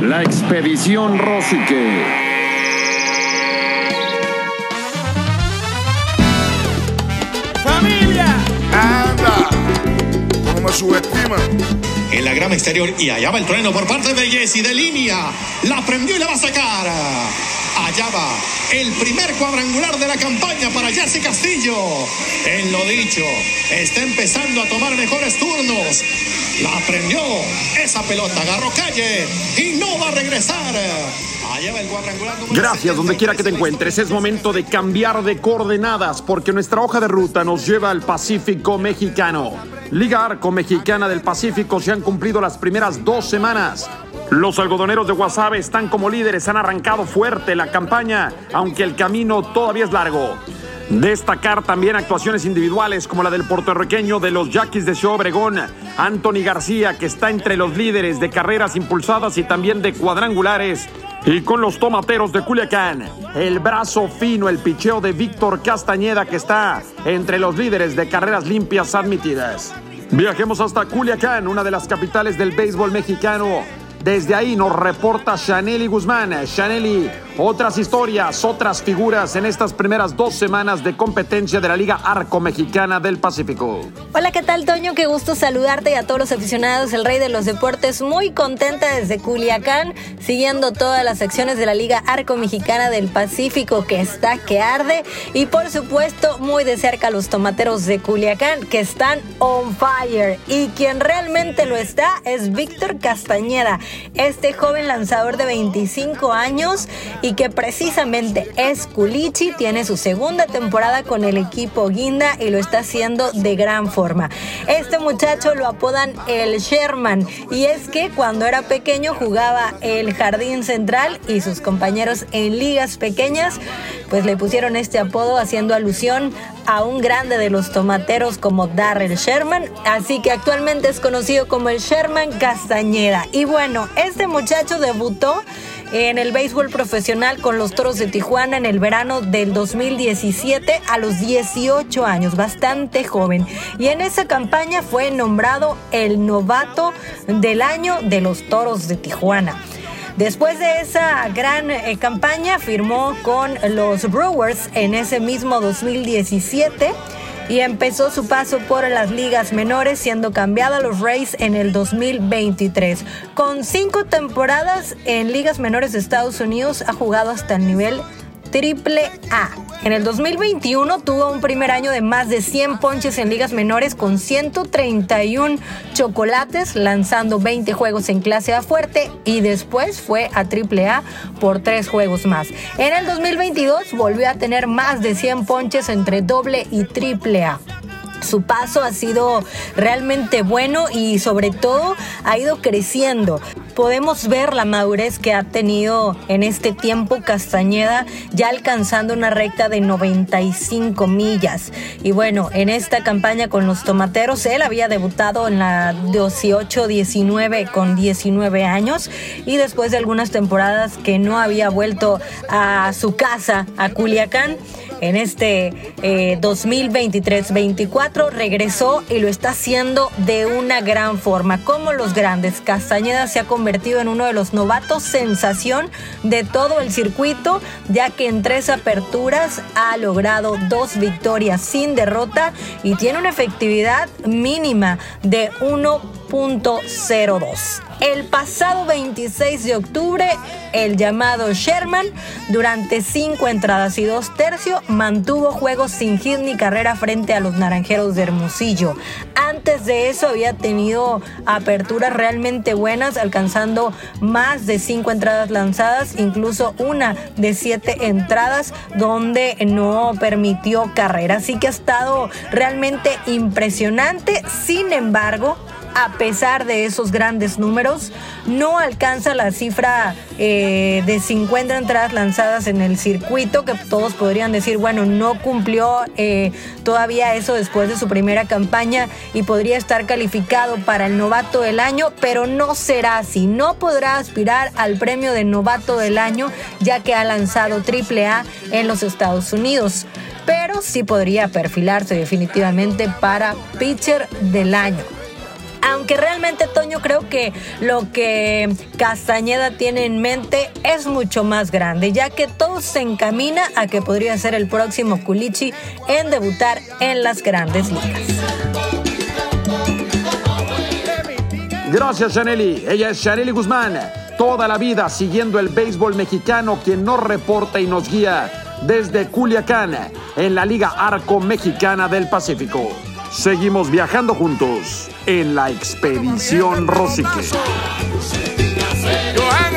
La expedición Rosique. ¡Familia! ¡Anda! ¿Cómo me subestiman? En la grama exterior y allá va el trueno por parte de Jesse de línea. La prendió y la va a sacar. Allá va el primer cuadrangular de la campaña para Jesse Castillo. En lo dicho, está empezando a tomar mejores turnos. La prendió esa pelota, agarró calle y no va a regresar. Gracias, donde quiera que te 76. encuentres. Es momento de cambiar de coordenadas porque nuestra hoja de ruta nos lleva al Pacífico Mexicano. Liga Arco Mexicana del Pacífico se han cumplido las primeras dos semanas. Los algodoneros de Guasave están como líderes, han arrancado fuerte la campaña, aunque el camino todavía es largo. Destacar también actuaciones individuales como la del puertorriqueño de los Yaquis de Ciudad Obregón, Anthony García, que está entre los líderes de carreras impulsadas y también de cuadrangulares. Y con los tomateros de Culiacán, el brazo fino, el picheo de Víctor Castañeda, que está entre los líderes de carreras limpias admitidas. Viajemos hasta Culiacán, una de las capitales del béisbol mexicano. Desde ahí nos reporta Shaneli Guzmán. Shaneli, otras historias, otras figuras en estas primeras dos semanas de competencia de la Liga Arco Mexicana del Pacífico. Hola, ¿qué tal, Toño? Qué gusto saludarte y a todos los aficionados del Rey de los Deportes. Muy contenta desde Culiacán, siguiendo todas las secciones de la Liga Arco Mexicana del Pacífico, que está que arde. Y por supuesto, muy de cerca los tomateros de Culiacán, que están on fire. Y quien realmente lo está es Víctor Castañeda, este joven lanzador de 25 años que precisamente es Culichi, tiene su segunda temporada con el equipo Guinda y lo está haciendo de gran forma. Este muchacho lo apodan el Sherman y es que cuando era pequeño jugaba el jardín central y sus compañeros en ligas pequeñas pues le pusieron este apodo haciendo alusión a un grande de los tomateros como Darrell Sherman, así que actualmente es conocido como el Sherman Castañeda. Y bueno, este muchacho debutó en el béisbol profesional con los Toros de Tijuana en el verano del 2017 a los 18 años, bastante joven. Y en esa campaña fue nombrado el novato del año de los Toros de Tijuana. Después de esa gran eh, campaña firmó con los Brewers en ese mismo 2017 y empezó su paso por las ligas menores siendo cambiado a los Rays en el 2023. Con cinco temporadas en ligas menores de Estados Unidos ha jugado hasta el nivel triple A. En el 2021 tuvo un primer año de más de 100 ponches en ligas menores con 131 chocolates, lanzando 20 juegos en clase A fuerte y después fue a triple A por tres juegos más. En el 2022 volvió a tener más de 100 ponches entre doble y triple A. Su paso ha sido realmente bueno y sobre todo ha ido creciendo. Podemos ver la madurez que ha tenido en este tiempo Castañeda ya alcanzando una recta de 95 millas. Y bueno, en esta campaña con los tomateros, él había debutado en la 18-19 con 19 años y después de algunas temporadas que no había vuelto a su casa, a Culiacán, en este eh, 2023-24 regresó y lo está haciendo de una gran forma. Como los grandes, Castañeda se ha convertido en uno de los novatos sensación de todo el circuito, ya que en tres aperturas ha logrado dos victorias sin derrota y tiene una efectividad mínima de 1.02. El pasado 26 de octubre, el llamado Sherman, durante cinco entradas y dos tercios, mantuvo juegos sin hit ni carrera frente a los naranjeros de Hermosillo. Antes de eso había tenido aperturas realmente buenas, alcanzando más de cinco entradas lanzadas, incluso una de siete entradas donde no permitió carrera. Así que ha estado realmente impresionante. Sin embargo, a pesar de esos grandes números, no alcanza la cifra eh, de 50 entradas lanzadas en el circuito, que todos podrían decir, bueno, no cumplió eh, todavía eso después de su primera campaña y podría estar calificado para el novato del año, pero no será así. No podrá aspirar al premio de novato del año, ya que ha lanzado AAA en los Estados Unidos pero sí podría perfilarse definitivamente para pitcher del año. Aunque realmente Toño creo que lo que Castañeda tiene en mente es mucho más grande, ya que todo se encamina a que podría ser el próximo Culichi en debutar en las grandes ligas. Gracias, Chaneli. Ella es Chaneli Guzmán. Toda la vida siguiendo el béisbol mexicano, quien nos reporta y nos guía desde Culiacán, en la Liga Arco Mexicana del Pacífico. Seguimos viajando juntos en la expedición Rosique. Johan